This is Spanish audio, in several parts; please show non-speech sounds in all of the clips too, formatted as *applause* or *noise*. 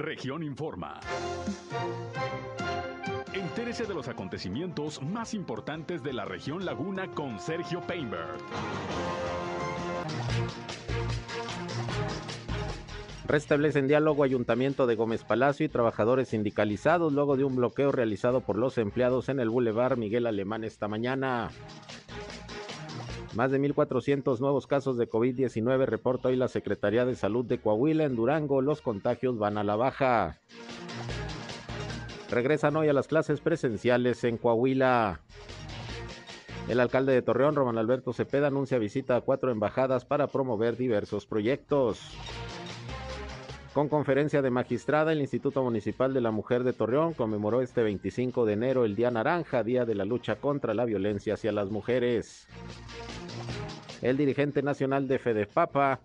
Región Informa. Entérese de los acontecimientos más importantes de la región Laguna con Sergio Painberg. Restablecen diálogo Ayuntamiento de Gómez Palacio y trabajadores sindicalizados luego de un bloqueo realizado por los empleados en el Boulevard Miguel Alemán esta mañana. Más de 1.400 nuevos casos de COVID-19 reporta hoy la Secretaría de Salud de Coahuila. En Durango los contagios van a la baja. Regresan hoy a las clases presenciales en Coahuila. El alcalde de Torreón, Román Alberto Cepeda, anuncia visita a cuatro embajadas para promover diversos proyectos. Con conferencia de magistrada, el Instituto Municipal de la Mujer de Torreón conmemoró este 25 de enero el Día Naranja, Día de la Lucha contra la Violencia hacia las Mujeres. El dirigente nacional de Fedepapa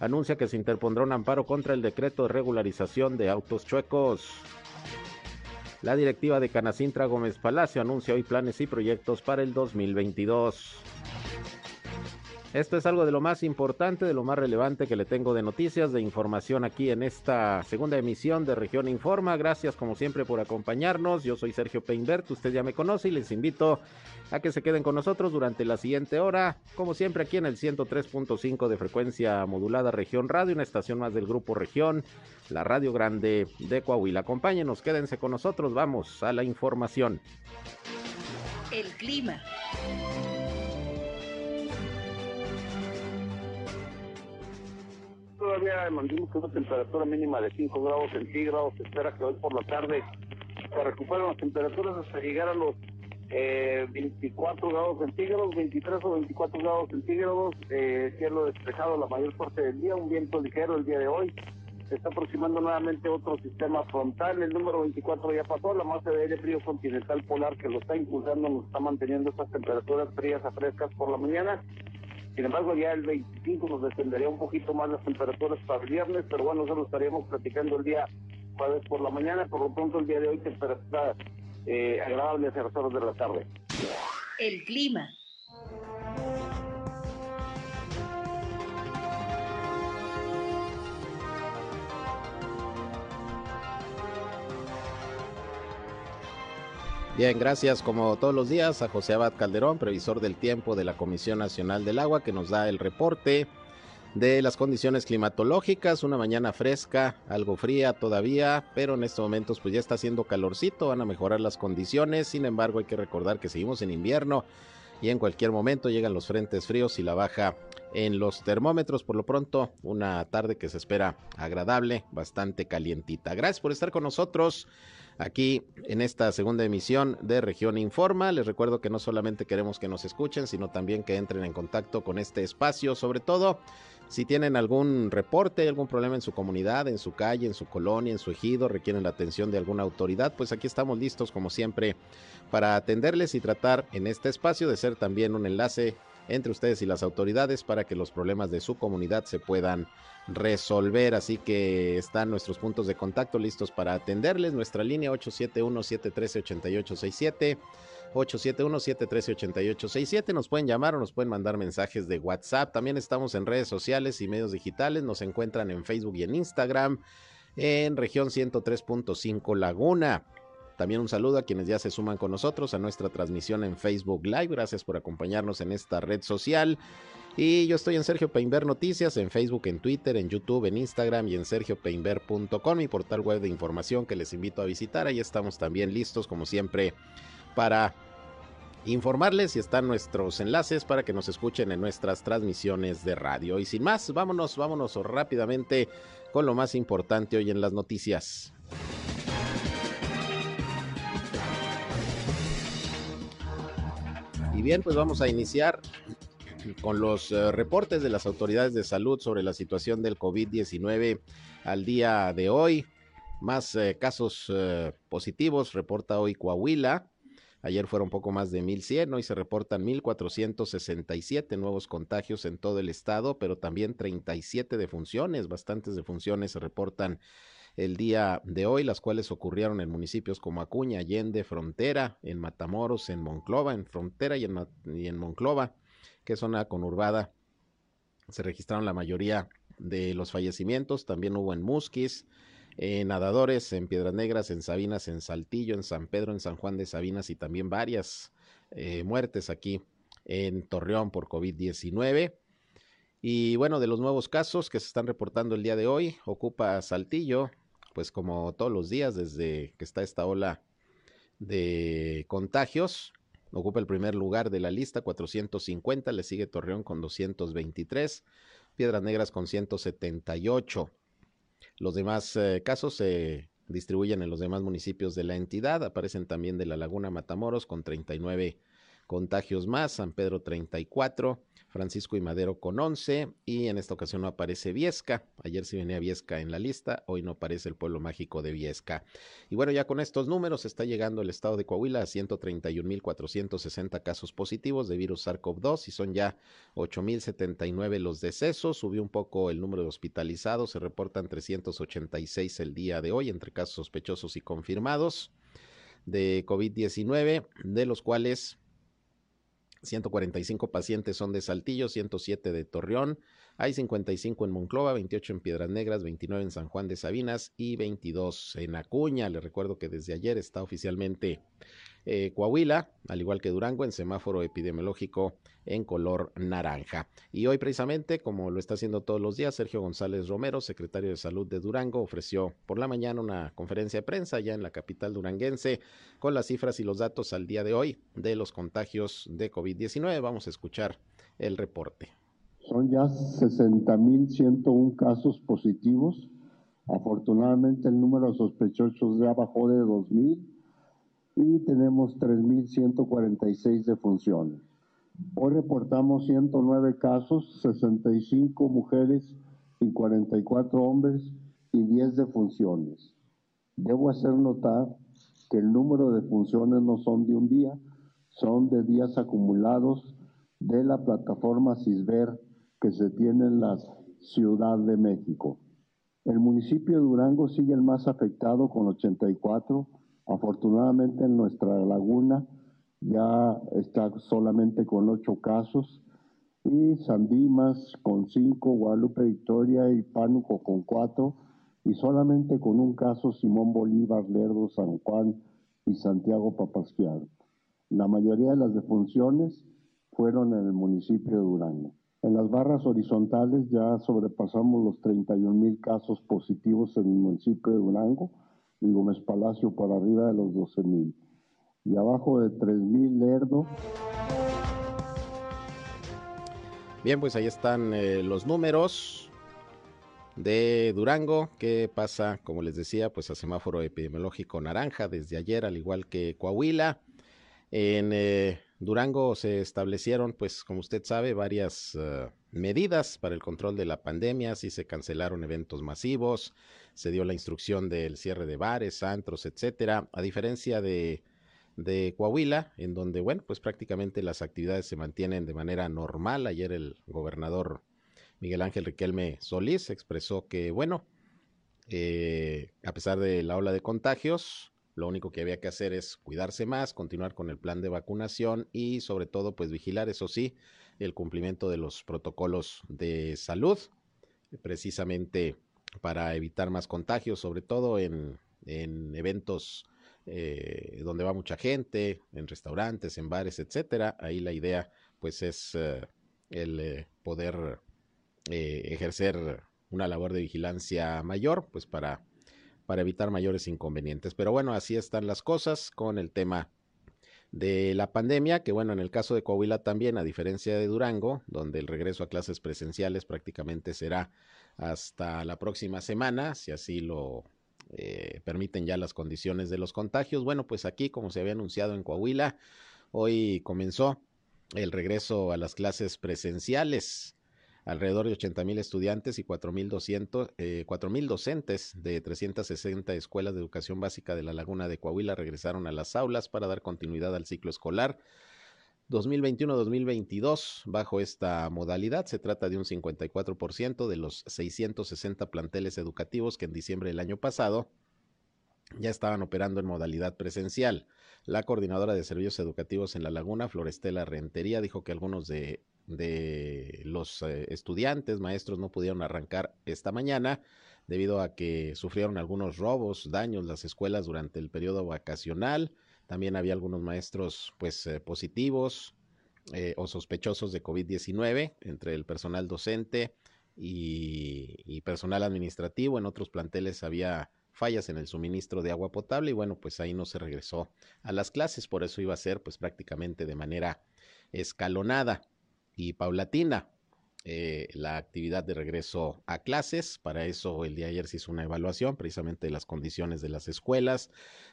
anuncia que se interpondrá un amparo contra el decreto de regularización de autos chuecos. La directiva de Canacintra Gómez Palacio anuncia hoy planes y proyectos para el 2022. Esto es algo de lo más importante, de lo más relevante que le tengo de noticias, de información aquí en esta segunda emisión de Región Informa. Gracias como siempre por acompañarnos. Yo soy Sergio Peinbert, usted ya me conoce y les invito a que se queden con nosotros durante la siguiente hora, como siempre aquí en el 103.5 de frecuencia modulada Región Radio, una estación más del grupo Región, la Radio Grande de Coahuila. Acompáñenos, quédense con nosotros, vamos a la información. El clima. Todavía mantenemos una temperatura mínima de 5 grados centígrados. Se espera que hoy por la tarde se recuperen las temperaturas hasta llegar a los eh, 24 grados centígrados, 23 o 24 grados centígrados. Eh, cielo despejado la mayor parte del día, un viento ligero el día de hoy. Se está aproximando nuevamente otro sistema frontal. El número 24 ya pasó. La masa de aire frío continental polar que lo está impulsando nos está manteniendo estas temperaturas frías a frescas por la mañana. Sin embargo, ya el 25 nos descendería un poquito más las temperaturas para el viernes, pero bueno, eso estaríamos platicando el día jueves por la mañana. Por lo pronto, el día de hoy temperatura eh, agradable hacia las horas de la tarde. El clima. Bien, gracias como todos los días a José Abad Calderón, previsor del tiempo de la Comisión Nacional del Agua, que nos da el reporte de las condiciones climatológicas. Una mañana fresca, algo fría todavía, pero en estos momentos pues ya está haciendo calorcito, van a mejorar las condiciones. Sin embargo, hay que recordar que seguimos en invierno y en cualquier momento llegan los frentes fríos y la baja en los termómetros. Por lo pronto, una tarde que se espera agradable, bastante calientita. Gracias por estar con nosotros aquí en esta segunda emisión de Región Informa. Les recuerdo que no solamente queremos que nos escuchen, sino también que entren en contacto con este espacio, sobre todo si tienen algún reporte, algún problema en su comunidad, en su calle, en su colonia, en su ejido, requieren la atención de alguna autoridad, pues aquí estamos listos como siempre para atenderles y tratar en este espacio de ser también un enlace entre ustedes y las autoridades para que los problemas de su comunidad se puedan resolver. Así que están nuestros puntos de contacto listos para atenderles. Nuestra línea 871-713-8867. 871-713-8867. Nos pueden llamar o nos pueden mandar mensajes de WhatsApp. También estamos en redes sociales y medios digitales. Nos encuentran en Facebook y en Instagram en región 103.5 Laguna. También un saludo a quienes ya se suman con nosotros a nuestra transmisión en Facebook Live. Gracias por acompañarnos en esta red social. Y yo estoy en Sergio Peinber Noticias, en Facebook, en Twitter, en YouTube, en Instagram y en sergiopeinber.com, mi portal web de información que les invito a visitar. Ahí estamos también listos, como siempre, para informarles y están nuestros enlaces para que nos escuchen en nuestras transmisiones de radio. Y sin más, vámonos, vámonos rápidamente con lo más importante hoy en las noticias. Y bien, pues vamos a iniciar con los eh, reportes de las autoridades de salud sobre la situación del COVID-19 al día de hoy. Más eh, casos eh, positivos reporta hoy Coahuila. Ayer fueron poco más de 1.100, hoy se reportan 1.467 nuevos contagios en todo el estado, pero también 37 defunciones, bastantes defunciones se reportan el día de hoy, las cuales ocurrieron en municipios como Acuña, Allende, Frontera, en Matamoros, en Monclova, en Frontera y en, Monclova, que es zona conurbada. Se registraron la mayoría de los fallecimientos, también hubo en Musquis, en nadadores, en Piedras Negras, en Sabinas, en Saltillo, en San Pedro, en San Juan de Sabinas y también varias eh, muertes aquí en Torreón por COVID-19. Y bueno, de los nuevos casos que se están reportando el día de hoy, ocupa Saltillo, pues como todos los días desde que está esta ola de contagios, ocupa el primer lugar de la lista, 450, le sigue Torreón con 223, Piedras Negras con 178. Los demás eh, casos se distribuyen en los demás municipios de la entidad, aparecen también de la Laguna Matamoros con 39 contagios más, San Pedro 34, Francisco y Madero con 11 y en esta ocasión no aparece Viesca. Ayer sí venía Viesca en la lista, hoy no aparece el pueblo mágico de Viesca. Y bueno, ya con estos números está llegando el estado de Coahuila a 131.460 casos positivos de virus SARS-CoV-2 y son ya 8.079 los decesos. Subió un poco el número de hospitalizados, se reportan 386 el día de hoy entre casos sospechosos y confirmados de COVID-19, de los cuales 145 pacientes son de Saltillo, 107 de Torreón, hay 55 en Monclova, 28 en Piedras Negras, 29 en San Juan de Sabinas y 22 en Acuña. Les recuerdo que desde ayer está oficialmente eh, Coahuila, al igual que Durango, en semáforo epidemiológico en color naranja. Y hoy precisamente, como lo está haciendo todos los días, Sergio González Romero, secretario de Salud de Durango, ofreció por la mañana una conferencia de prensa ya en la capital duranguense con las cifras y los datos al día de hoy de los contagios de COVID-19. Vamos a escuchar el reporte. Son ya 60.101 casos positivos. Afortunadamente el número de sospechosos ya bajó de 2.000 y tenemos 3.146 defunciones. Hoy reportamos 109 casos, 65 mujeres y 44 hombres y 10 defunciones. Debo hacer notar que el número de funciones no son de un día, son de días acumulados de la plataforma CISBER que se tiene en la Ciudad de México. El municipio de Durango sigue el más afectado con 84 Afortunadamente en nuestra laguna ya está solamente con ocho casos y Sandimas con cinco, Guadalupe Victoria y Pánuco con cuatro y solamente con un caso Simón Bolívar, Lerdo, San Juan y Santiago Papasquiar. La mayoría de las defunciones fueron en el municipio de Durango. En las barras horizontales ya sobrepasamos los 31 mil casos positivos en el municipio de Durango y Gómez Palacio por arriba de los 12 mil. Y abajo de 3 mil Lerdo. Bien, pues ahí están eh, los números de Durango. ¿Qué pasa? Como les decía, pues a semáforo epidemiológico naranja desde ayer, al igual que Coahuila. En eh, Durango se establecieron, pues como usted sabe, varias uh, medidas para el control de la pandemia. Sí se cancelaron eventos masivos, se dio la instrucción del cierre de bares, antros, etcétera. A diferencia de, de Coahuila, en donde, bueno, pues prácticamente las actividades se mantienen de manera normal. Ayer el gobernador Miguel Ángel Riquelme Solís expresó que, bueno, eh, a pesar de la ola de contagios, lo único que había que hacer es cuidarse más, continuar con el plan de vacunación y sobre todo pues vigilar, eso sí, el cumplimiento de los protocolos de salud, precisamente para evitar más contagios, sobre todo en, eventos eh, donde va mucha gente, en restaurantes, en bares, etcétera. Ahí la idea, pues, es eh, el eh, poder ejercer una labor de vigilancia mayor, pues, para, para evitar mayores inconvenientes. Pero bueno, así están las cosas con el tema de la pandemia, que bueno, en el caso de Coahuila también, a diferencia de Durango, donde el regreso a clases presenciales prácticamente será hasta la próxima semana, si así lo eh, permiten ya las condiciones de los contagios. Bueno, pues aquí, como se había anunciado en Coahuila, hoy comenzó el regreso a las clases presenciales alrededor de 80 mil estudiantes y 4 mil eh, docentes de 360 escuelas de educación básica de la Laguna de Coahuila regresaron a las aulas para dar continuidad al ciclo escolar. 2021-2022 bajo esta modalidad. Se trata de un 54% de los 660 planteles educativos que en diciembre del año pasado ya estaban operando en modalidad presencial. La coordinadora de servicios educativos en La Laguna, Florestela Rentería, dijo que algunos de de los eh, estudiantes, maestros no pudieron arrancar esta mañana debido a que sufrieron algunos robos, daños las escuelas durante el periodo vacacional. También había algunos maestros pues eh, positivos eh, o sospechosos de COVID-19 entre el personal docente y, y, personal administrativo. En otros planteles había fallas en el suministro de agua potable y bueno, pues ahí no se regresó a las clases, por eso iba a ser pues prácticamente de manera escalonada y paulatina. Eh, la actividad de regreso a clases. Para eso el día de ayer se hizo una evaluación precisamente de las condiciones de las escuelas,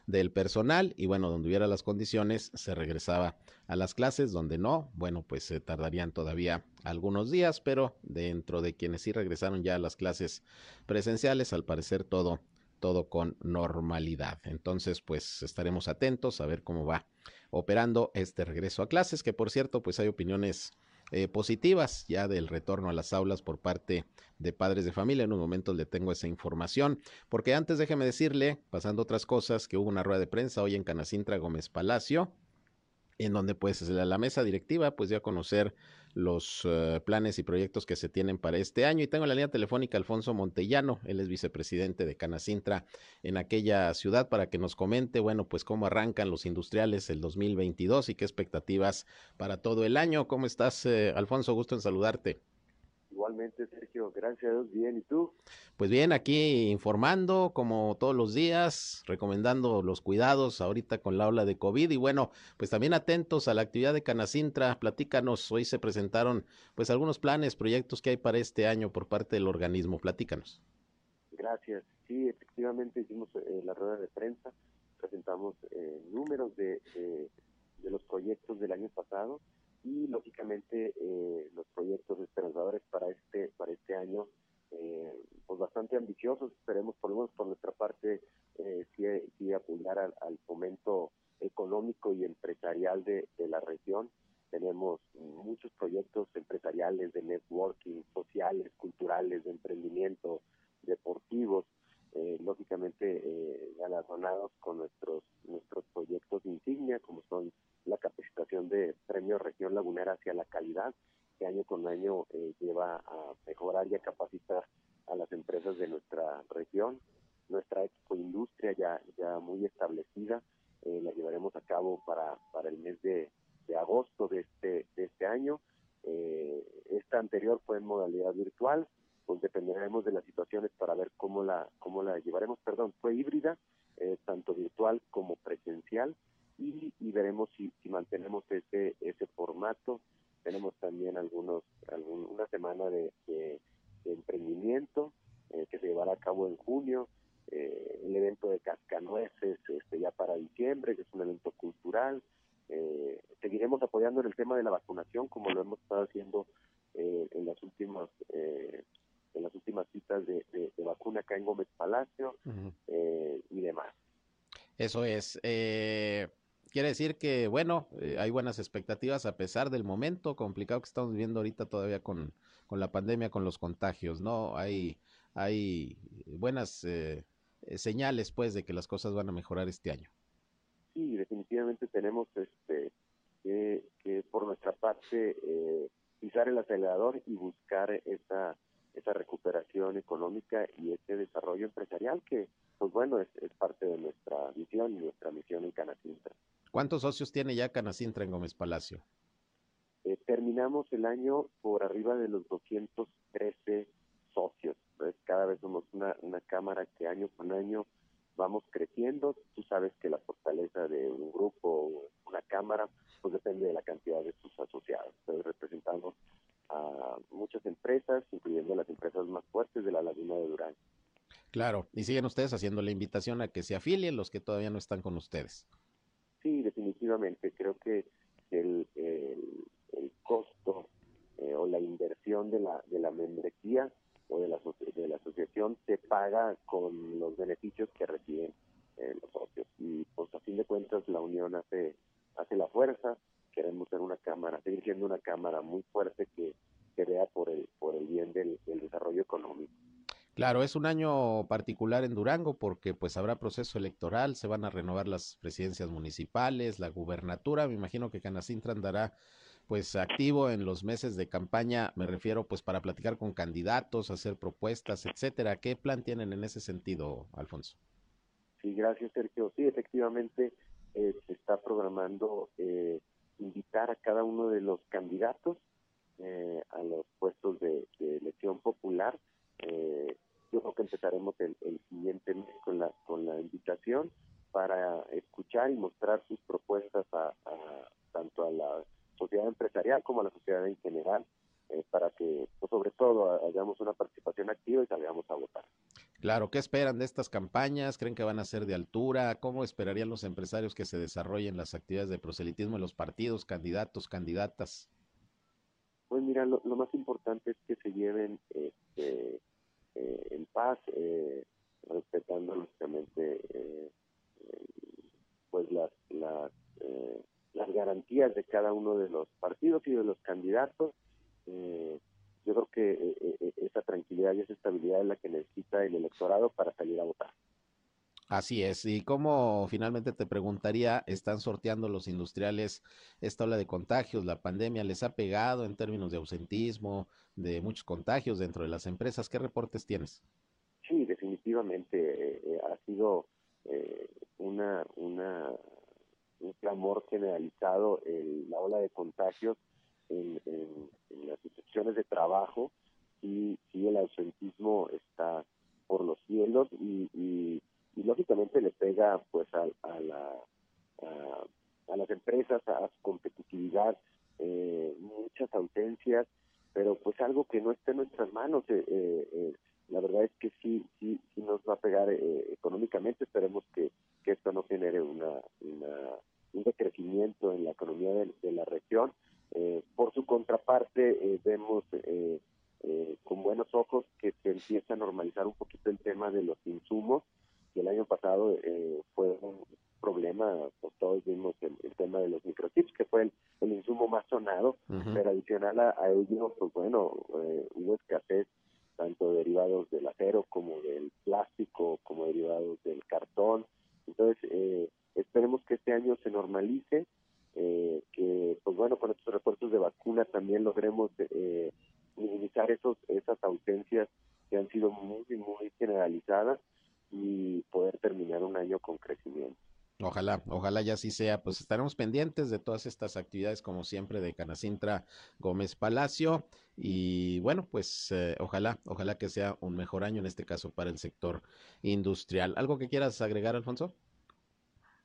del personal y bueno, donde hubiera las condiciones se regresaba a las clases, donde no, bueno, pues se tardarían todavía algunos días, pero dentro de quienes sí regresaron ya a las clases presenciales, al parecer todo todo con normalidad. Entonces, pues estaremos atentos a ver cómo va operando este regreso a clases, que por cierto, pues hay opiniones eh, positivas ya del retorno a las aulas por parte de padres de familia. En un momento le tengo esa información, porque antes déjeme decirle, pasando otras cosas, que hubo una rueda de prensa hoy en Canacintra Gómez Palacio, en donde pues la mesa directiva pues ya a conocer los uh, planes y proyectos que se tienen para este año. Y tengo en la línea telefónica Alfonso Montellano, él es vicepresidente de Canacintra en aquella ciudad para que nos comente, bueno, pues cómo arrancan los industriales el 2022 y qué expectativas para todo el año. ¿Cómo estás, eh, Alfonso? Gusto en saludarte. Igualmente, Sergio, gracias a Dios, bien. ¿Y tú? Pues bien, aquí informando como todos los días, recomendando los cuidados ahorita con la ola de COVID y bueno, pues también atentos a la actividad de Canacintra. Platícanos, hoy se presentaron pues algunos planes, proyectos que hay para este año por parte del organismo. Platícanos. Gracias. Sí, efectivamente hicimos eh, la rueda de prensa, presentamos eh, números de, de los proyectos del año pasado y lógicamente eh, los proyectos esperanzadores para este para este año eh, pues bastante ambiciosos. Esperemos por lo menos por nuestra parte eh, sí, apoyar al, fomento económico y empresarial de, de, la región. Tenemos muchos proyectos empresariales de networking sociales culturales de emprendimiento deportivos eh, lógicamente eh, galardonados con nuestros nuestros proyectos insignia como son la capacitación de Premio Región Lagunera hacia la calidad, que año con año eh, lleva a mejorar y a capacitar a las empresas de nuestra región. Nuestra industria ya, ya muy establecida, eh, la llevaremos a cabo para, para el mes de, de agosto de este, de este año. Eh, esta anterior fue en modalidad virtual, pues dependeremos de las situaciones para ver cómo la, cómo la llevaremos. Perdón, fue híbrida, tanto virtual como presencial y, veremos si, si, mantenemos ese ese formato. Tenemos también algunos algún, una semana de, de, de emprendimiento eh, que se llevará a cabo en junio, eh, el evento de Cascanueces este, ya para diciembre, que es un evento cultural. Eh, seguiremos apoyando en el tema de la vacunación, como lo hemos estado haciendo eh, en las últimas eh, en las últimas citas de, de, de, vacuna acá en Gómez Palacio uh -huh. eh, y demás. Eso es. Eh, quiere decir que, bueno, eh, hay buenas expectativas a pesar del momento complicado que estamos viviendo ahorita todavía con, con la pandemia, con los contagios, ¿no? Hay, hay buenas eh, señales, pues, de que las cosas van a mejorar este año. Sí, definitivamente tenemos este que, por nuestra parte eh, pisar el acelerador y buscar esa esa recuperación económica y ese desarrollo empresarial que, pues bueno, es, es parte de nuestra visión y nuestra misión en Canacintra. ¿Cuántos socios tiene ya Canacintra en Gómez Palacio? Eh, terminamos el año por arriba de los 213 socios. Cada vez somos una, una cámara que año con año vamos creciendo. Tú sabes que la fortaleza de un grupo, una cámara, pues depende de la cantidad de sus asociados. Entonces representamos a muchas empresas, incluyendo las empresas más fuertes de la Laguna de Durán. Claro, y siguen ustedes haciendo la invitación a que se afilien los que todavía no están con ustedes. Sí, definitivamente. Creo que el, el, costo eh, o la inversión de la, de la membresía o de la, de la asociación se paga con los beneficios que reciben eh, los socios. Y pues a fin de cuentas la unión hace, hace la fuerza. Queremos ser una cámara, seguir siendo una cámara muy fuerte que, que vea por el, por el bien del desarrollo económico. Claro, es un año particular en Durango porque pues habrá proceso electoral, se van a renovar las presidencias municipales, la gubernatura, me imagino que Canacintra andará pues activo en los meses de campaña, me refiero pues para platicar con candidatos, hacer propuestas, etcétera. ¿Qué plan tienen en ese sentido, Alfonso? Sí, gracias Sergio. Sí, efectivamente eh, se está programando eh, invitar a cada uno de los candidatos eh, a los puestos de, elección popular. Yo creo que empezaremos el, siguiente mes con la, con la invitación para escuchar y mostrar sus propuestas a tanto a la sociedad empresarial como a la sociedad en general, eh, para que, pues, sobre todo, hagamos una participación activa y salgamos a votar. Claro, ¿qué esperan de estas campañas? ¿Creen que van a ser de altura? ¿Cómo esperarían los empresarios que se desarrollen las actividades de proselitismo en los partidos, candidatos, candidatas? Pues mira, lo, más importante es que se lleven este, eh, en paz, eh, respetando lógicamente pues las, las las garantías de cada uno de los partidos y de los candidatos. Eh, yo creo que eh, eh, esa tranquilidad y esa estabilidad es la que necesita el electorado para salir a votar. Así es. ¿Y cómo finalmente te preguntaría, están sorteando los industriales esta ola de contagios? ¿La pandemia les ha pegado en términos de ausentismo, de muchos contagios dentro de las empresas? ¿Qué reportes tienes? Sí, definitivamente ha sido una, una un clamor generalizado en la ola de contagios en, las instituciones de trabajo y, y, el ausentismo está por los cielos y, y, lógicamente le pega pues a, a, la, a, las empresas, a su competitividad, eh, muchas ausencias, pero pues algo que no esté en nuestras manos. Eh, eh, la verdad es que sí, sí, sí nos va a pegar económicamente. Esperemos que, que esto no genere una, una un decrecimiento en la economía de, la región. Eh, por su contraparte, eh, vemos eh, con buenos ojos que se empieza a normalizar un poquito el tema de los insumos, que el año pasado fue un problema, pues todos vimos el, tema de los microchips, que fue el, insumo más sonado, pero adicional a, a, ello, pues bueno, hubo escasez tanto derivados del acero como del plástico, como derivados del cartón. Entonces, eh, Esperemos que este año se normalice, eh, que, pues bueno, con estos refuerzos de vacuna también logremos eh, minimizar esos, esas ausencias que han sido muy, muy generalizadas y poder terminar un año con crecimiento. Ojalá, ojalá ya así sea. Pues estaremos pendientes de todas estas actividades, como siempre, de Canacintra Gómez Palacio. Y bueno, pues eh, ojalá, ojalá que sea un mejor año, en este caso, para el sector industrial. ¿Algo que quieras agregar, Alfonso?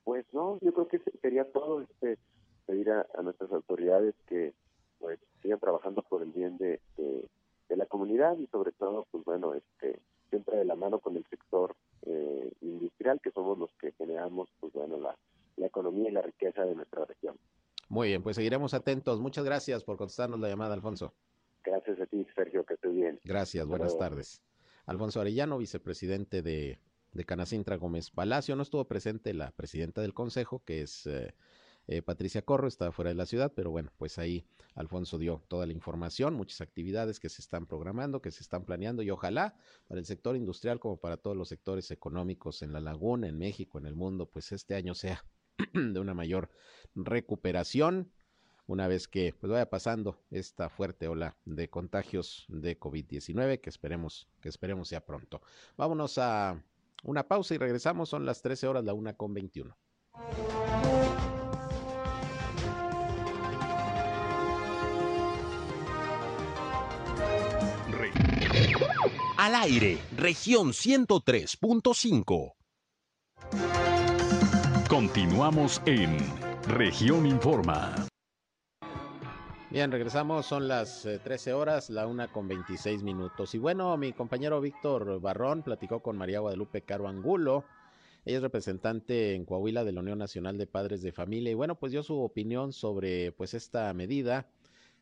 Pues no, yo creo que sería todo este pedir a, nuestras autoridades que pues sigan trabajando por el bien de, la comunidad y sobre todo, pues bueno, este siempre de la mano con el sector eh, industrial, que somos los que generamos, pues bueno, la, economía y la riqueza de nuestra región. Muy bien, pues seguiremos atentos. Muchas gracias por contestarnos la llamada, Alfonso. Gracias a ti, Sergio, que estés bien. Gracias, buenas tardes. Alfonso Arellano, vicepresidente de de Canacintra Gómez Palacio. No estuvo presente la presidenta del consejo, que es eh, eh, Patricia Corro, está fuera de la ciudad, pero bueno, pues ahí Alfonso dio toda la información, muchas actividades que se están programando, que se están planeando y ojalá para el sector industrial como para todos los sectores económicos en la laguna, en México, en el mundo, pues este año sea *clears throat* de una mayor recuperación una vez que pues, vaya pasando esta fuerte ola de contagios de COVID-19 que esperemos que esperemos sea pronto. Vámonos a una pausa y regresamos, son las 13 horas, la una con 21. Al aire, región 103.5. Continuamos en región informa. Bien, regresamos, son las 13 eh, horas, la una con 26 minutos. Y bueno, mi compañero Víctor Barrón platicó con María Guadalupe Caro Angulo. Ella es representante en Coahuila de la Unión Nacional de Padres de Familia y bueno, pues dio su opinión sobre pues esta medida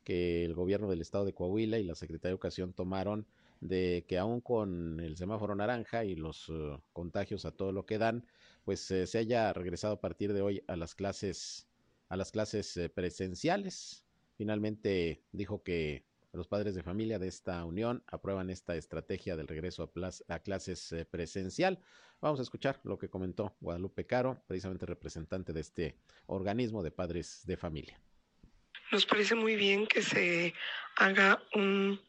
que el gobierno del estado de Coahuila y la Secretaría de Educación tomaron de que aún con el semáforo naranja y los eh, contagios a todo lo que dan, pues eh, se haya regresado a partir de hoy a las clases a las clases presenciales Finalmente dijo que los padres de familia de esta unión aprueban esta estrategia del regreso a, clases eh, presencial. Vamos a escuchar lo que comentó Guadalupe Caro, precisamente representante de este organismo de padres de familia. Nos parece muy bien que se haga un,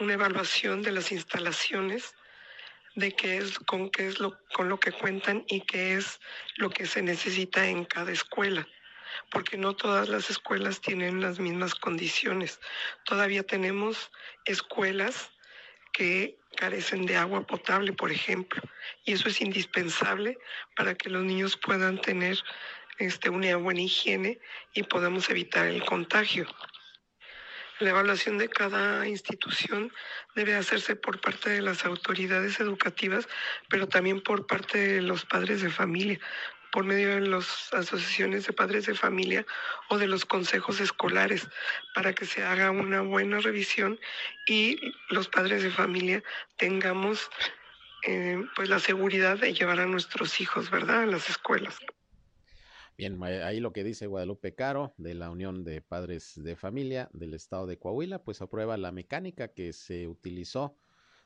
una evaluación de las instalaciones, de qué es, con qué es lo, con lo que cuentan y qué es lo que se necesita en cada escuela porque no todas las escuelas tienen las mismas condiciones. Todavía tenemos escuelas que carecen de agua potable, por ejemplo, y eso es indispensable para que los niños puedan tener este, una buena higiene y podamos evitar el contagio. La evaluación de cada institución debe hacerse por parte de las autoridades educativas, pero también por parte de los padres de familia, por medio de las asociaciones de padres de familia o de los consejos escolares para que se haga una buena revisión y los padres de familia tengamos eh, pues la seguridad de llevar a nuestros hijos, ¿verdad?, a las escuelas. Bien, ahí lo que dice Guadalupe Caro de la Unión de Padres de Familia del Estado de Coahuila, pues aprueba la mecánica que se utilizó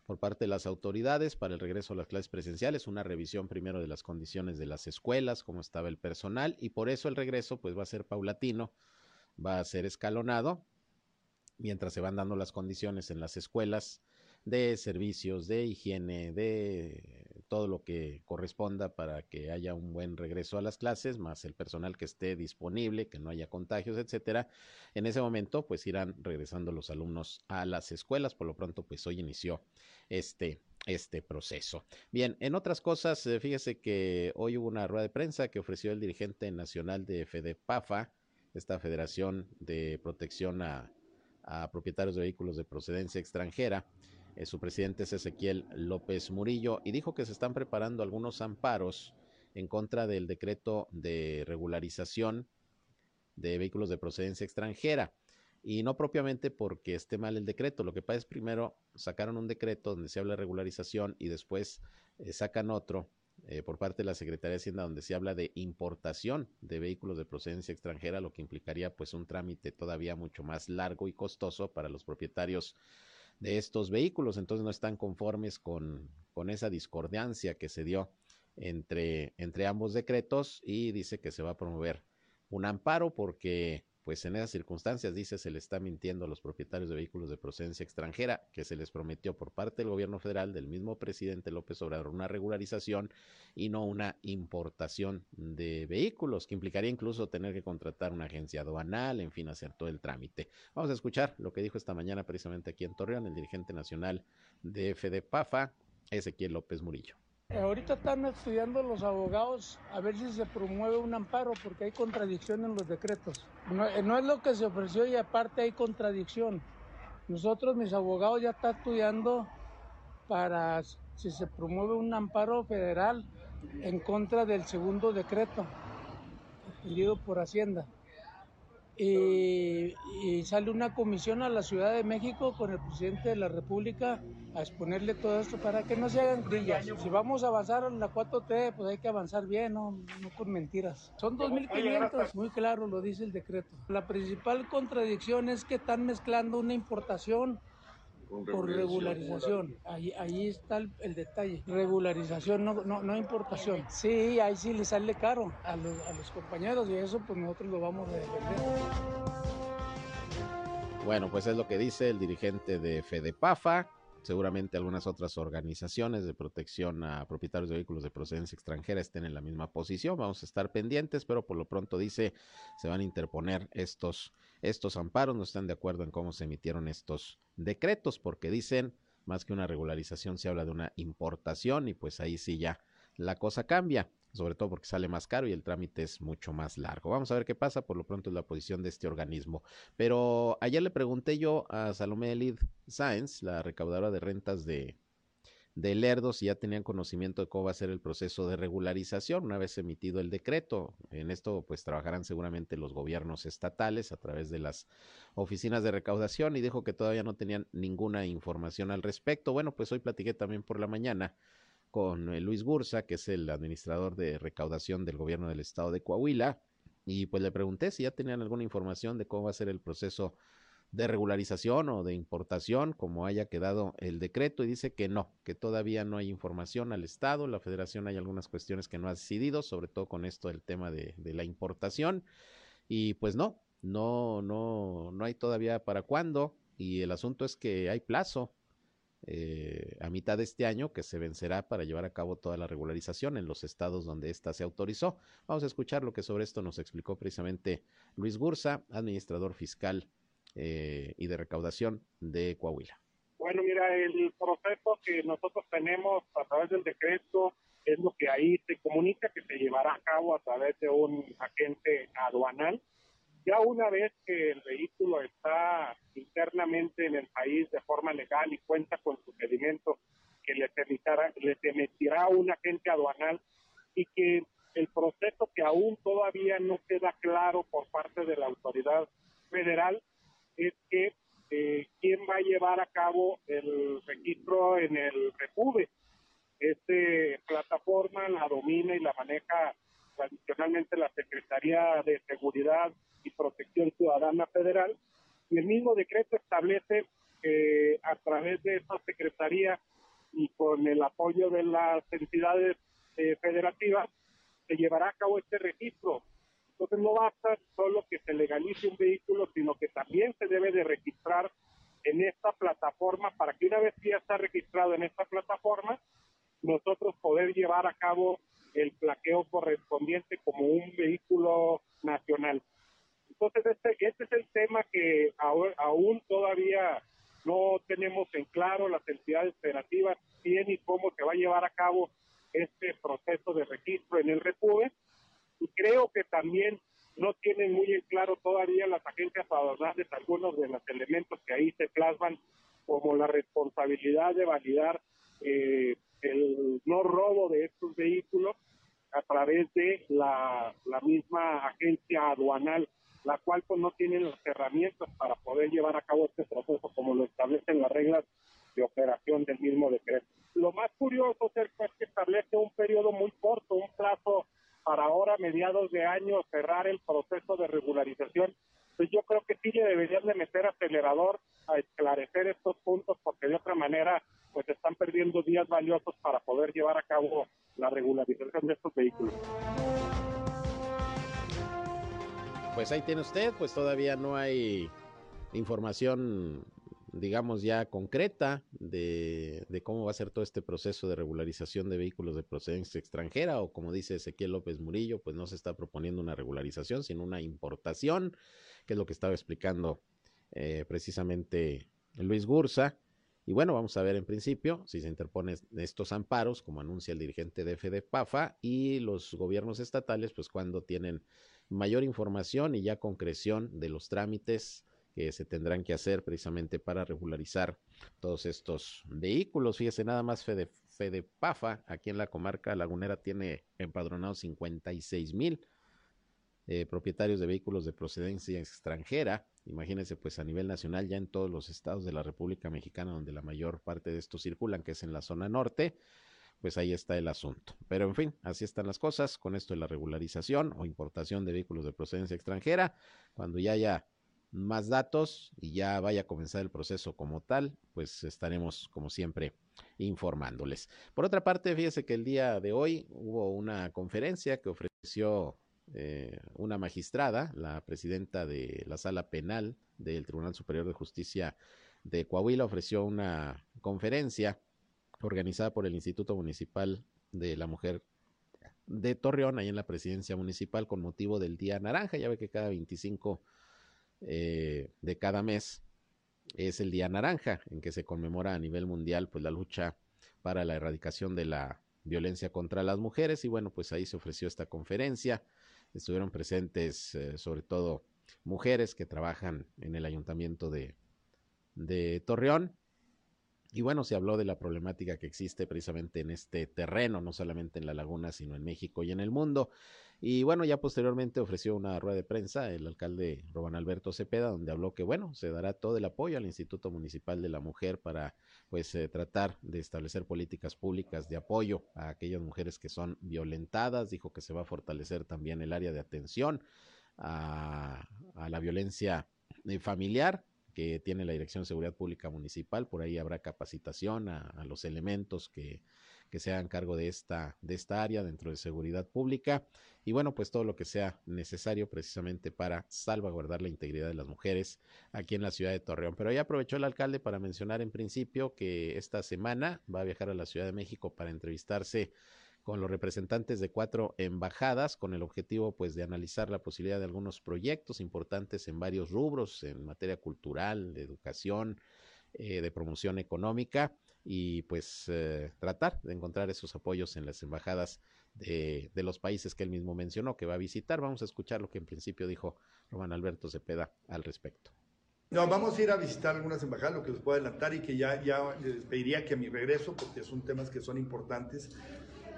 por parte de las autoridades para el regreso a las clases presenciales, una revisión primero de las condiciones de las escuelas, cómo estaba el personal y por eso el regreso pues va a ser paulatino, va a ser escalonado mientras se van dando las condiciones en las escuelas de servicios, de higiene, de todo lo que corresponda para que haya un buen regreso a las clases, más el personal que esté disponible, que no haya contagios, etcétera. En ese momento, pues irán regresando los alumnos a las escuelas. Por lo pronto, pues hoy inició este este proceso. Bien, en otras cosas, eh, fíjese que hoy hubo una rueda de prensa que ofreció el dirigente nacional de FEDEPAFA, esta Federación de Protección a, a Propietarios de Vehículos de Procedencia Extranjera, eh, su presidente es Ezequiel López Murillo y dijo que se están preparando algunos amparos en contra del decreto de regularización de vehículos de procedencia extranjera. Y no propiamente porque esté mal el decreto. Lo que pasa es primero sacaron un decreto donde se habla de regularización y después eh, sacan otro eh, por parte de la Secretaría de Hacienda donde se habla de importación de vehículos de procedencia extranjera, lo que implicaría pues un trámite todavía mucho más largo y costoso para los propietarios de estos vehículos. Entonces no están conformes con, con esa discordancia que se dio entre, entre ambos decretos y dice que se va a promover un amparo porque pues en esas circunstancias, dice, se le está mintiendo a los propietarios de vehículos de procedencia extranjera, que se les prometió por parte del gobierno federal, del mismo presidente López Obrador, una regularización y no una importación de vehículos, que implicaría incluso tener que contratar una agencia aduanal, en fin, hacer todo el trámite. Vamos a escuchar lo que dijo esta mañana precisamente aquí en Torreón el dirigente nacional de FDPAFA, Ezequiel López Murillo. Ahorita están estudiando los abogados a ver si se promueve un amparo porque hay contradicción en los decretos. No, eh, es lo que se ofreció y aparte hay contradicción. Nosotros, mis abogados, ya están estudiando para si se promueve un amparo federal en contra del segundo decreto, pedido por Hacienda y, sale una comisión a la Ciudad de México con el presidente de la República a exponerle todo esto para que no se hagan grillas. Si vamos a avanzar en la 4T, pues hay que avanzar bien, no, no con mentiras. Son 2.500, muy claro lo dice el decreto. La principal contradicción es que están mezclando una importación por regularización. Ahí, ahí está el, detalle. Regularización, no, no, no, importación. Sí, ahí sí le sale caro a los, a los compañeros y eso pues nosotros lo vamos a defender. Bueno, pues es lo que dice el dirigente de FEDEPAFA. Seguramente algunas otras organizaciones de protección a propietarios de vehículos de procedencia extranjera estén en la misma posición. Vamos a estar pendientes, pero por lo pronto dice se van a interponer estos, estos amparos. No están de acuerdo en cómo se emitieron estos decretos, porque dicen más que una regularización se habla de una importación y pues ahí sí ya la cosa cambia sobre todo porque sale más caro y el trámite es mucho más largo. Vamos a ver qué pasa, por lo pronto es la posición de este organismo. Pero ayer le pregunté yo a Salomé Elid Sáenz, la recaudadora de rentas de, de Lerdo, si ya tenían conocimiento de cómo va a ser el proceso de regularización una vez emitido el decreto. En esto pues trabajarán seguramente los gobiernos estatales a través de las oficinas de recaudación y dijo que todavía no tenían ninguna información al respecto. Bueno, pues hoy platiqué también por la mañana con eh, Luis Gursa, que es el administrador de recaudación del gobierno del estado de Coahuila, y pues le pregunté si ya tenían alguna información de cómo va a ser el proceso de regularización o de importación, como haya quedado el decreto, y dice que no, que todavía no hay información al Estado, la Federación hay algunas cuestiones que no ha decidido, sobre todo con esto del tema de, de la importación, y pues no, no, no, no hay todavía para cuándo y el asunto es que hay plazo eh, a mitad de este año que se vencerá para llevar a cabo toda la regularización en los estados donde ésta se autorizó. Vamos a escuchar lo que sobre esto nos explicó precisamente Luis Gursa, administrador fiscal eh, y de recaudación de Coahuila. Bueno, mira, el proceso que nosotros tenemos a través del decreto es lo que ahí se comunica que se llevará a cabo a través de un agente aduanal ya una vez que el vehículo está internamente en el país de forma legal y cuenta con su pedimento que le emitirá, le emitirá un agente aduanal y que el proceso que aún todavía no queda claro por parte de la autoridad federal es que eh, quién va a llevar a cabo el registro en el REPUBE. Esta plataforma la domina y la maneja tradicionalmente la Secretaría de Seguridad y Protección Ciudadana Federal, y el mismo decreto establece que a través de esta Secretaría y con el apoyo de las entidades eh, federativas, se llevará a cabo este registro. Entonces no basta solo que se legalice un vehículo, sino que también se debe de registrar en esta plataforma para que una vez que ya está registrado en esta plataforma, nosotros poder llevar a cabo el plaqueo correspondiente como un vehículo nacional. Entonces, este, este es el tema que aún, todavía no tenemos en claro las entidades federativas quién y cómo se va a llevar a cabo este proceso de registro en el REPUBE. Y creo que también no tienen muy en claro todavía las agencias aduanales algunos de los elementos que ahí se plasman, como la responsabilidad de validar eh, el no robo de estos vehículos a través de la, la misma agencia aduanal la cual pues no tiene las herramientas para poder llevar a cabo este proceso como lo establecen las reglas de operación del mismo decreto. Lo más curioso es que establece un periodo muy corto, un plazo para ahora, mediados de año, cerrar el proceso de regularización. Pues yo creo que sí le deberían de meter acelerador a esclarecer estos puntos porque de otra manera pues están perdiendo días valiosos para poder llevar a cabo la regularización de estos vehículos. Pues ahí tiene usted, pues todavía no hay información, digamos, ya concreta de, cómo va a ser todo este proceso de regularización de vehículos de procedencia extranjera o como dice Ezequiel López Murillo, pues no se está proponiendo una regularización, sino una importación, que es lo que estaba explicando eh, precisamente Luis Gursa. Y bueno, vamos a ver en principio si se interponen estos amparos, como anuncia el dirigente de FDPAFA, y los gobiernos estatales, pues cuando tienen mayor información y ya concreción de los trámites que se tendrán que hacer precisamente para regularizar todos estos vehículos. Fíjese, nada más Fede, Pafa, aquí en la comarca lagunera, tiene empadronados 56 mil eh, propietarios de vehículos de procedencia extranjera. Imagínense, pues a nivel nacional, ya en todos los estados de la República Mexicana, donde la mayor parte de estos circulan, que es en la zona norte, pues ahí está el asunto. Pero en fin, así están las cosas con esto de la regularización o importación de vehículos de procedencia extranjera. Cuando ya haya más datos y ya vaya a comenzar el proceso como tal, pues estaremos como siempre informándoles. Por otra parte, fíjese que el día de hoy hubo una conferencia que ofreció eh, una magistrada, la presidenta de la sala penal del Tribunal Superior de Justicia de Coahuila, ofreció una conferencia organizada por el Instituto Municipal de la Mujer de Torreón, ahí en la presidencia municipal, con motivo del Día Naranja. Ya ve que cada 25 eh, de cada mes es el Día Naranja, en que se conmemora a nivel mundial pues la lucha para la erradicación de la violencia contra las mujeres. Y bueno, pues ahí se ofreció esta conferencia. Estuvieron presentes eh, sobre todo mujeres que trabajan en el ayuntamiento de, de Torreón y bueno, se habló de la problemática que existe precisamente en este terreno, no solamente en la laguna, sino en México y en el mundo. Y bueno, ya posteriormente ofreció una rueda de prensa el alcalde Roban Alberto Cepeda, donde habló que bueno, se dará todo el apoyo al Instituto Municipal de la Mujer para pues eh, tratar de establecer políticas públicas de apoyo a aquellas mujeres que son violentadas. Dijo que se va a fortalecer también el área de atención a, a la violencia eh, familiar que tiene la Dirección de Seguridad Pública Municipal. Por ahí habrá capacitación a, los elementos que, que se hagan cargo de esta, de esta área dentro de seguridad pública y bueno, pues todo lo que sea necesario precisamente para salvaguardar la integridad de las mujeres aquí en la ciudad de Torreón. Pero ya aprovechó el alcalde para mencionar en principio que esta semana va a viajar a la Ciudad de México para entrevistarse con los representantes de cuatro embajadas con el objetivo pues de analizar la posibilidad de algunos proyectos importantes en varios rubros en materia cultural, de educación, eh, de promoción económica y pues eh, tratar de encontrar esos apoyos en las embajadas de, de, los países que él mismo mencionó que va a visitar. Vamos a escuchar lo que en principio dijo Román Alberto Cepeda al respecto. No, vamos a ir a visitar algunas embajadas, lo que les puedo adelantar y que ya, ya les pediría que a mi regreso, porque son temas que son importantes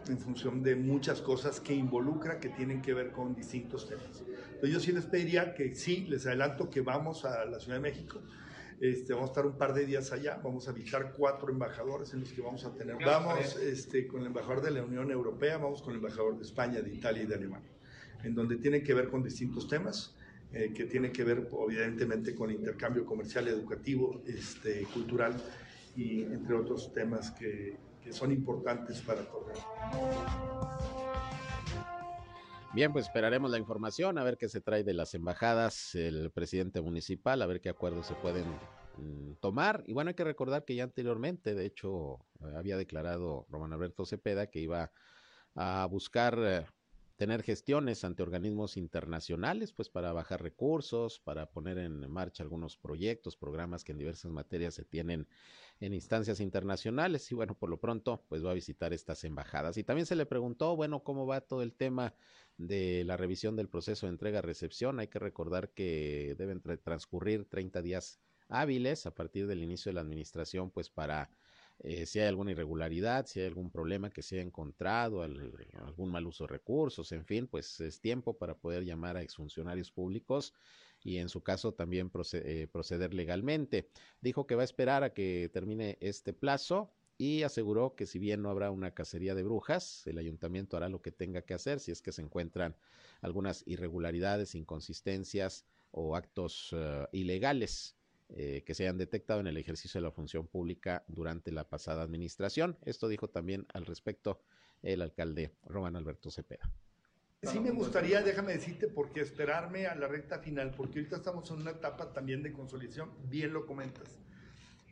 en función de muchas cosas que involucra, que tienen que ver con distintos temas. Entonces yo sí les pediría que sí, les adelanto que vamos a la Ciudad de México este, vamos a estar un par de días allá, vamos a visitar cuatro embajadores en los que vamos a tener. Vamos este, con el embajador de la Unión Europea, vamos con el embajador de España, de Italia y de Alemania, en donde tiene que ver con distintos temas. Eh, que tiene que ver evidentemente con el intercambio comercial, educativo, este, cultural y entre otros temas que, que son importantes para todos. Bien, pues esperaremos la información, a ver qué se trae de las embajadas, el presidente municipal, a ver qué acuerdos se pueden mm, tomar. Y bueno, hay que recordar que ya anteriormente, de hecho, había declarado Román Alberto Cepeda que iba a buscar eh, tener gestiones ante organismos internacionales, pues para bajar recursos, para poner en marcha algunos proyectos, programas que en diversas materias se tienen en instancias internacionales y bueno, por lo pronto pues va a visitar estas embajadas. Y también se le preguntó, bueno, cómo va todo el tema de la revisión del proceso de entrega-recepción. Hay que recordar que deben transcurrir 30 días hábiles a partir del inicio de la administración, pues para eh, si hay alguna irregularidad, si hay algún problema que se haya encontrado, algún mal uso de recursos, en fin, pues es tiempo para poder llamar a exfuncionarios públicos y en su caso también eh, proceder legalmente. Dijo que va a esperar a que termine este plazo y aseguró que si bien no habrá una cacería de brujas, el ayuntamiento hará lo que tenga que hacer si es que se encuentran algunas irregularidades, inconsistencias o actos eh, ilegales eh, que se hayan detectado en el ejercicio de la función pública durante la pasada administración. Esto dijo también al respecto el alcalde Román Alberto Cepeda. Sí me gustaría, déjame decirte, porque esperarme a la recta final, porque ahorita estamos en una etapa también de consolidación, bien lo comentas,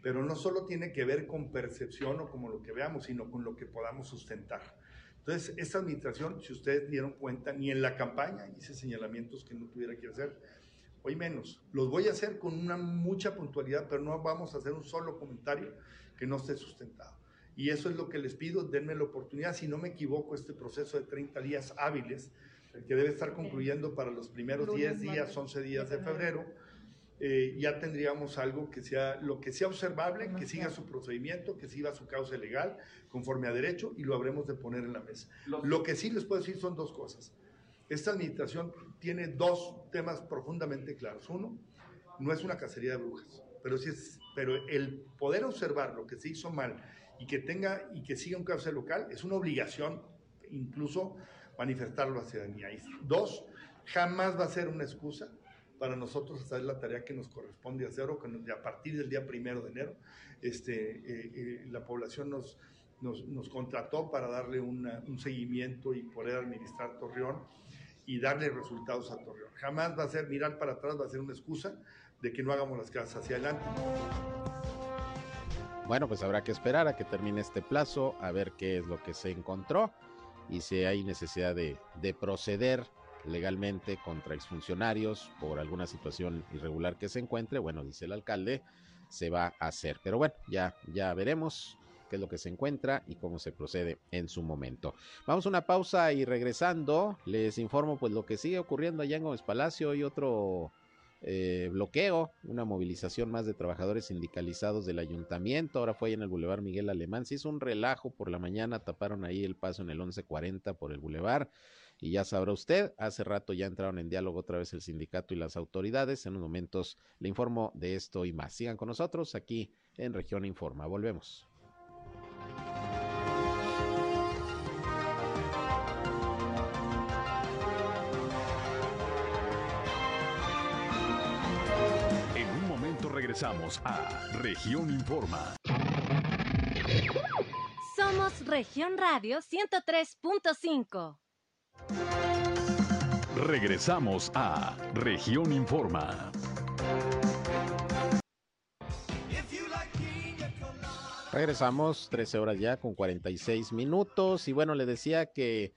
pero no solo tiene que ver con percepción o como lo que veamos, sino con lo que podamos sustentar. Entonces, esta administración, si ustedes dieron cuenta, ni en la campaña hice señalamientos que no tuviera que hacer, hoy menos. Los voy a hacer con una mucha puntualidad, pero no vamos a hacer un solo comentario que no esté sustentado. Y eso es lo que les pido, denme la oportunidad, si no me equivoco, este proceso de 30 días hábiles, que debe estar concluyendo para los primeros 10 días, 11 días de febrero, eh, ya tendríamos algo que sea lo que sea observable, que siga su procedimiento, que siga su causa legal, conforme a derecho, y lo habremos de poner en la mesa. Lo que sí les puedo decir son dos cosas. Esta administración tiene dos temas profundamente claros. Uno, no es una cacería de brujas, pero sí es, pero el poder observar lo que se hizo mal y que tenga y que siga un cauce local es una obligación, incluso manifestarlo a la ciudadanía. Dos, jamás va a ser una excusa para nosotros hacer la tarea que nos corresponde hacer o que a partir del día primero de enero este, eh, eh, la población nos, nos, contrató para darle un seguimiento y poder administrar Torreón y darle resultados a Torreón. Jamás va a ser mirar para atrás, va a ser una excusa de que no hagamos las cosas hacia adelante. Bueno, pues habrá que esperar a que termine este plazo, a ver qué es lo que se encontró y si hay necesidad de, de proceder legalmente contra exfuncionarios por alguna situación irregular que se encuentre, bueno, dice el alcalde, se va a hacer. Pero bueno, ya, ya veremos qué es lo que se encuentra y cómo se procede en su momento. Vamos a una pausa y regresando les informo pues lo que sigue ocurriendo allá en Gómez Palacio y otro eh, bloqueo, una movilización más de trabajadores sindicalizados del ayuntamiento. Ahora fue en el Boulevard Miguel Alemán. Se hizo un relajo por la mañana, taparon ahí el paso en el 1140 por el Boulevard. Y ya sabrá usted, hace rato ya entraron en diálogo otra vez el sindicato y las autoridades. En unos momentos le informo de esto y más. Sigan con nosotros aquí en Región Informa. Volvemos. Regresamos a Región Informa. Somos Región Radio 103.5. Regresamos a Región Informa. Regresamos, 13 horas ya con 46 minutos. Y bueno, le decía que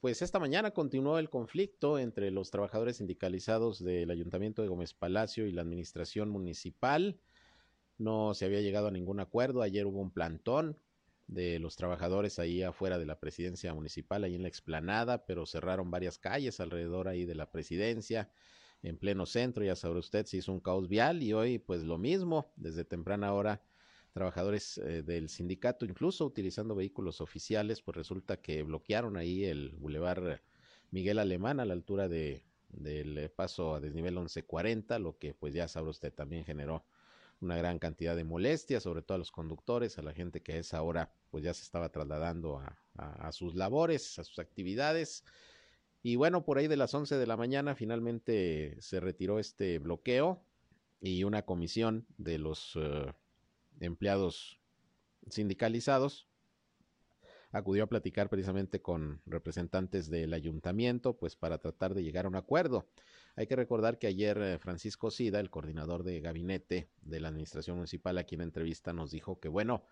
pues esta mañana continuó el conflicto entre los trabajadores sindicalizados del Ayuntamiento de Gómez Palacio y la Administración Municipal. No se había llegado a ningún acuerdo. Ayer hubo un plantón de los trabajadores ahí afuera de la presidencia municipal, ahí en la explanada, pero cerraron varias calles alrededor ahí de la presidencia, en pleno centro, ya sabrá usted, se hizo un caos vial y hoy pues lo mismo, desde temprana hora trabajadores eh, del sindicato, incluso utilizando vehículos oficiales, pues resulta que bloquearon ahí el bulevar Miguel Alemán a la altura de del paso a desnivel 1140, lo que pues ya sabrá usted también generó una gran cantidad de molestias, sobre todo a los conductores, a la gente que a esa hora pues ya se estaba trasladando a, sus labores, a sus actividades. Y bueno, por ahí de las 11 de la mañana finalmente se retiró este bloqueo y una comisión de los eh, empleados sindicalizados acudió a platicar precisamente con representantes del ayuntamiento, pues para tratar de llegar a un acuerdo. Hay que recordar que ayer eh, Francisco Sida, el coordinador de gabinete de la administración municipal, aquí en entrevista nos dijo que, bueno,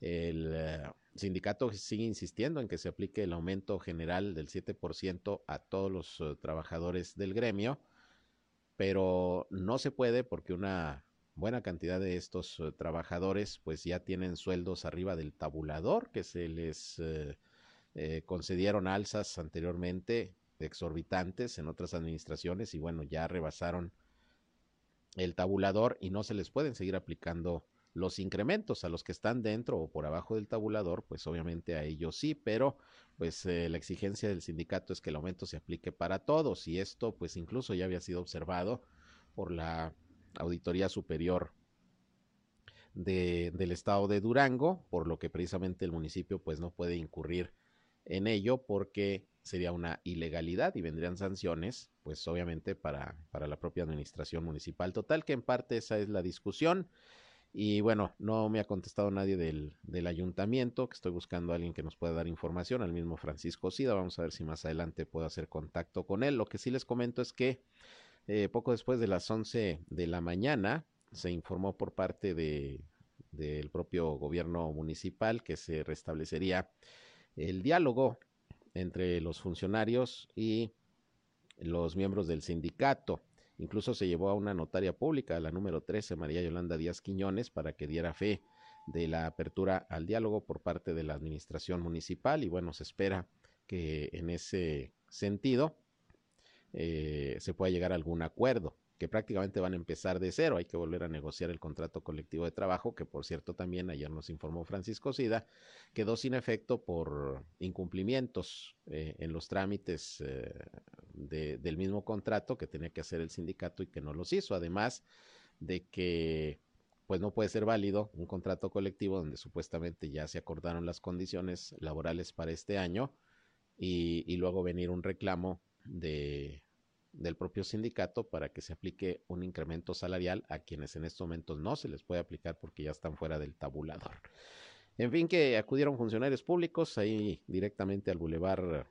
el eh, sindicato sigue insistiendo en que se aplique el aumento general del 7% a todos los eh, trabajadores del gremio, pero no se puede porque una buena cantidad de estos trabajadores pues ya tienen sueldos arriba del tabulador que se les concedieron alzas anteriormente exorbitantes en otras administraciones y bueno, ya rebasaron el tabulador y no se les pueden seguir aplicando los incrementos a los que están dentro o por abajo del tabulador, pues obviamente a ellos sí, pero pues eh, la exigencia del sindicato es que el aumento se aplique para todos y esto pues incluso ya había sido observado por la Auditoría Superior de, del Estado de Durango, por lo que precisamente el municipio pues no puede incurrir en ello porque sería una ilegalidad y vendrían sanciones, pues obviamente para, para la propia administración municipal. Total que en parte esa es la discusión. Y bueno, no me ha contestado nadie del, del, ayuntamiento, que estoy buscando a alguien que nos pueda dar información, al mismo Francisco Sida. Vamos a ver si más adelante puedo hacer contacto con él. Lo que sí les comento es que eh, poco después de las 11 de la mañana se informó por parte de, del propio gobierno municipal que se restablecería el diálogo entre los funcionarios y los miembros del sindicato. Incluso se llevó a una notaria pública, la número 13, María Yolanda Díaz Quiñones, para que diera fe de la apertura al diálogo por parte de la administración municipal y bueno, se espera que en ese sentido eh, se pueda llegar a algún acuerdo que prácticamente van a empezar de cero. Hay que volver a negociar el contrato colectivo de trabajo, que por cierto también ayer nos informó Francisco Sida, quedó sin efecto por incumplimientos eh, en los trámites eh, del mismo contrato que tenía que hacer el sindicato y que no los hizo. Además de que pues no puede ser válido un contrato colectivo donde supuestamente ya se acordaron las condiciones laborales para este año y luego venir un reclamo de del propio sindicato para que se aplique un incremento salarial a quienes en estos momentos no se les puede aplicar porque ya están fuera del tabulador. En fin, que acudieron funcionarios públicos ahí directamente al bulevar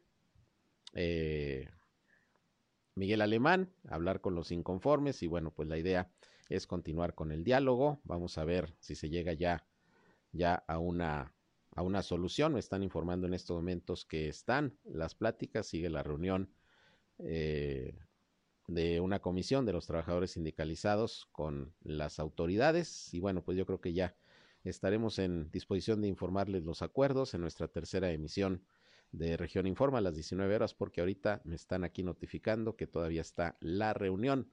eh, Miguel Alemán, a hablar con los inconformes y bueno, pues la idea es continuar con el diálogo. Vamos a ver si se llega ya, ya a una a una solución. Me están informando en estos momentos que están las pláticas, sigue la reunión eh, de una comisión de los trabajadores sindicalizados con las autoridades y bueno, pues yo creo que ya estaremos en disposición de informarles los acuerdos en nuestra tercera emisión de Región Informa a las 19 horas porque ahorita me están aquí notificando que todavía está la reunión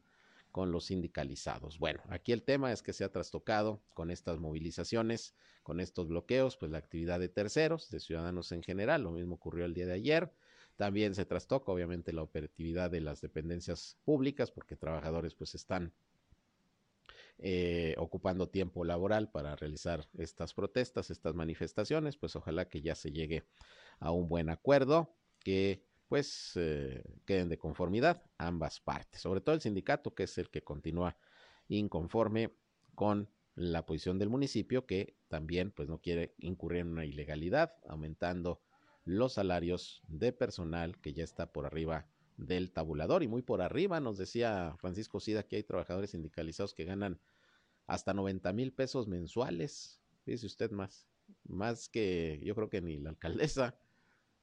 con los sindicalizados. Bueno, aquí el tema es que se ha trastocado con estas movilizaciones, con estos bloqueos, pues la actividad de terceros, de ciudadanos en general, lo mismo ocurrió el día de ayer. También se trastoca, obviamente, la operatividad de las dependencias públicas, porque trabajadores pues están eh, ocupando tiempo laboral para realizar estas protestas, estas manifestaciones, pues ojalá que ya se llegue a un buen acuerdo, que pues eh, queden de conformidad ambas partes, sobre todo el sindicato, que es el que continúa inconforme con la posición del municipio que también pues no quiere incurrir en una ilegalidad, aumentando los salarios de personal que ya está por arriba del tabulador. Y muy por arriba, nos decía Francisco Sida que hay trabajadores sindicalizados que ganan hasta 90 mil pesos mensuales, dice usted más, más que yo creo que ni la alcaldesa,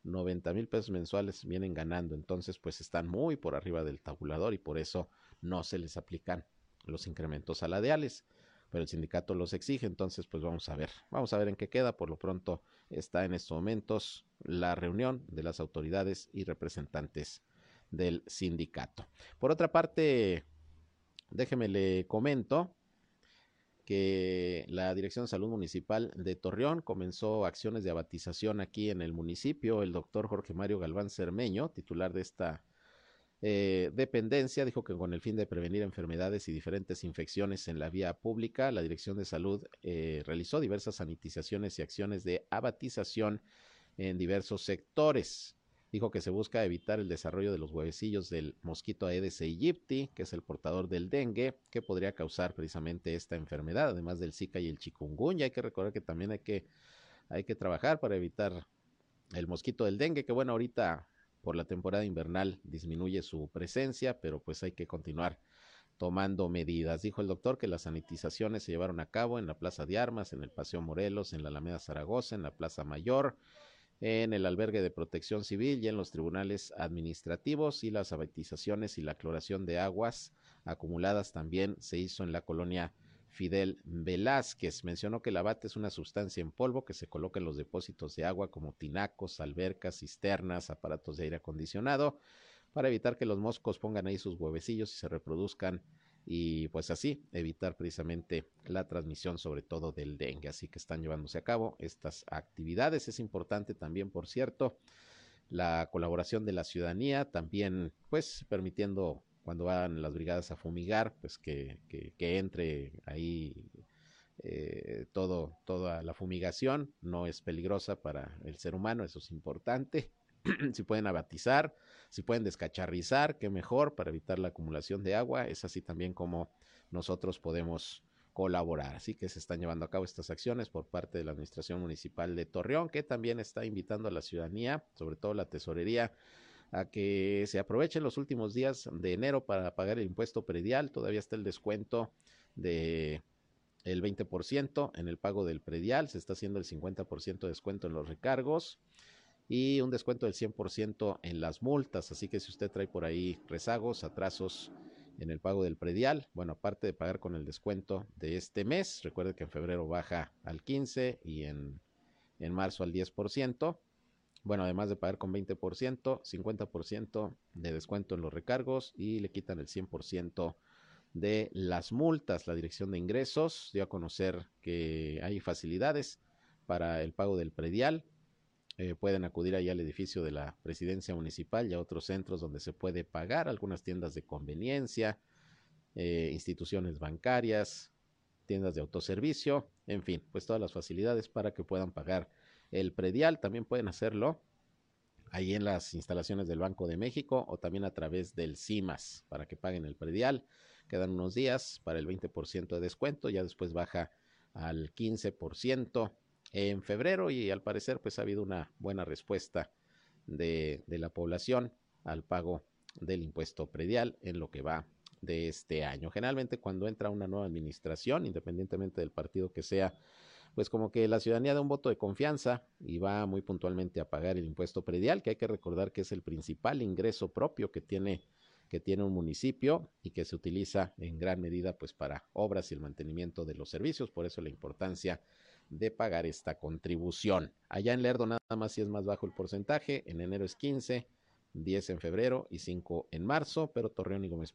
90 mil pesos mensuales vienen ganando, entonces pues están muy por arriba del tabulador y por eso no se les aplican los incrementos salariales. Pero el sindicato los exige, entonces pues vamos a ver, vamos a ver en qué queda, por lo pronto está en estos momentos la reunión de las autoridades y representantes del sindicato. Por otra parte, déjeme le comento que la Dirección de Salud Municipal de Torreón comenzó acciones de abatización aquí en el municipio. El doctor Jorge Mario Galván Cermeño, titular de esta eh, dependencia dijo que con el fin de prevenir enfermedades y diferentes infecciones en la vía pública, la Dirección de Salud eh, realizó diversas sanitizaciones y acciones de abatización en diversos sectores. Dijo que se busca evitar el desarrollo de los huevecillos del mosquito Aedes aegypti, que es el portador del dengue, que podría causar precisamente esta enfermedad, además del Zika y el chikungunya. Hay que recordar que también hay que, hay que trabajar para evitar el mosquito del dengue, que bueno, ahorita por la temporada invernal disminuye su presencia, pero pues hay que continuar tomando medidas. Dijo el doctor que las sanitizaciones se llevaron a cabo en la Plaza de Armas, en el Paseo Morelos, en la Alameda Zaragoza, en la Plaza Mayor, en el albergue de protección civil y en los tribunales administrativos y las abatizaciones y la cloración de aguas acumuladas también se hizo en la colonia Fidel Velázquez. Mencionó que el abate es una sustancia en polvo que se coloca en los depósitos de agua como tinacos, albercas, cisternas, aparatos de aire acondicionado, para evitar que los moscos pongan ahí sus huevecillos y se reproduzcan y pues así evitar precisamente la transmisión sobre todo del dengue. Así que están llevándose a cabo estas actividades. Es importante también, por cierto, la colaboración de la ciudadanía, también pues permitiendo cuando van las brigadas a fumigar, pues que, que, entre ahí eh, todo, toda la fumigación, no es peligrosa para el ser humano, eso es importante. *clears throat* si pueden abatizar, si pueden descacharrizar, qué mejor para evitar la acumulación de agua, es así también como nosotros podemos colaborar. Así que se están llevando a cabo estas acciones por parte de la Administración Municipal de Torreón, que también está invitando a la ciudadanía, sobre todo la tesorería, a que se aprovechen los últimos días de enero para pagar el impuesto predial. Todavía está el descuento de el 20% en el pago del predial, se está haciendo el 50% de descuento en los recargos y un descuento del 100% en las multas. Así que si usted trae por ahí rezagos, atrasos en el pago del predial, bueno, aparte de pagar con el descuento de este mes, recuerde que en febrero baja al 15 y en, en marzo al 10%. Bueno, además de pagar con 20%, 50% de descuento en los recargos y le quitan el 100% de las multas. La Dirección de Ingresos dio a conocer que hay facilidades para el pago del predial. Eh, pueden acudir ahí al edificio de la presidencia municipal y a otros centros donde se puede pagar, algunas tiendas de conveniencia, eh, instituciones bancarias, tiendas de autoservicio, en fin, pues todas las facilidades para que puedan pagar el predial. También pueden hacerlo ahí en las instalaciones del Banco de México o también a través del CIMAS para que paguen el predial. Quedan unos días para el 20% de descuento, ya después baja al 15% en febrero y al parecer pues ha habido una buena respuesta de, de la población al pago del impuesto predial en lo que va de este año. Generalmente cuando entra una nueva administración, independientemente del partido que sea, pues como que la ciudadanía da un voto de confianza y va muy puntualmente a pagar el impuesto predial, que hay que recordar que es el principal ingreso propio que tiene que tiene un municipio y que se utiliza en gran medida pues para obras y el mantenimiento de los servicios, por eso la importancia de pagar esta contribución. Allá en Lerdo nada más si es más bajo el porcentaje, en enero es 15, 10 en febrero y 5 en marzo, pero Torreón y Gómez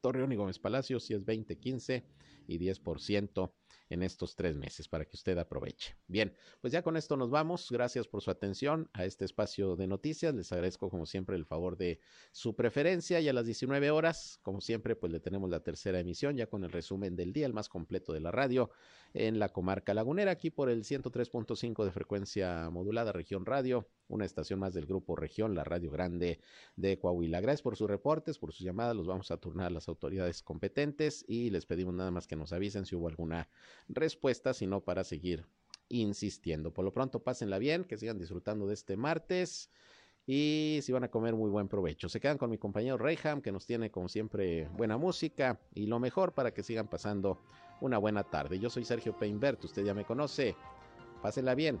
Torreón y Gómez Palacio si es 20, 15 y 10% en estos tres meses para que usted aproveche. Bien, pues ya con esto nos vamos. Gracias por su atención a este espacio de noticias. Les agradezco como siempre el favor de su preferencia y a las 19 horas, como siempre, pues le tenemos la tercera emisión ya con el resumen del día, el más completo de la radio en la comarca lagunera, aquí por el 103.5 de frecuencia modulada, región radio una estación más del Grupo Región, la Radio Grande de Coahuila. Gracias por sus reportes, por sus llamadas, los vamos a turnar a las autoridades competentes y les pedimos nada más que nos avisen si hubo alguna respuesta, sino para seguir insistiendo. Por lo pronto, pásenla bien, que sigan disfrutando de este martes y si van a comer muy buen provecho. Se quedan con mi compañero Reyham, que nos tiene como siempre buena música y lo mejor para que sigan pasando una buena tarde. Yo soy Sergio Peinbert, usted ya me conoce. Pásenla bien.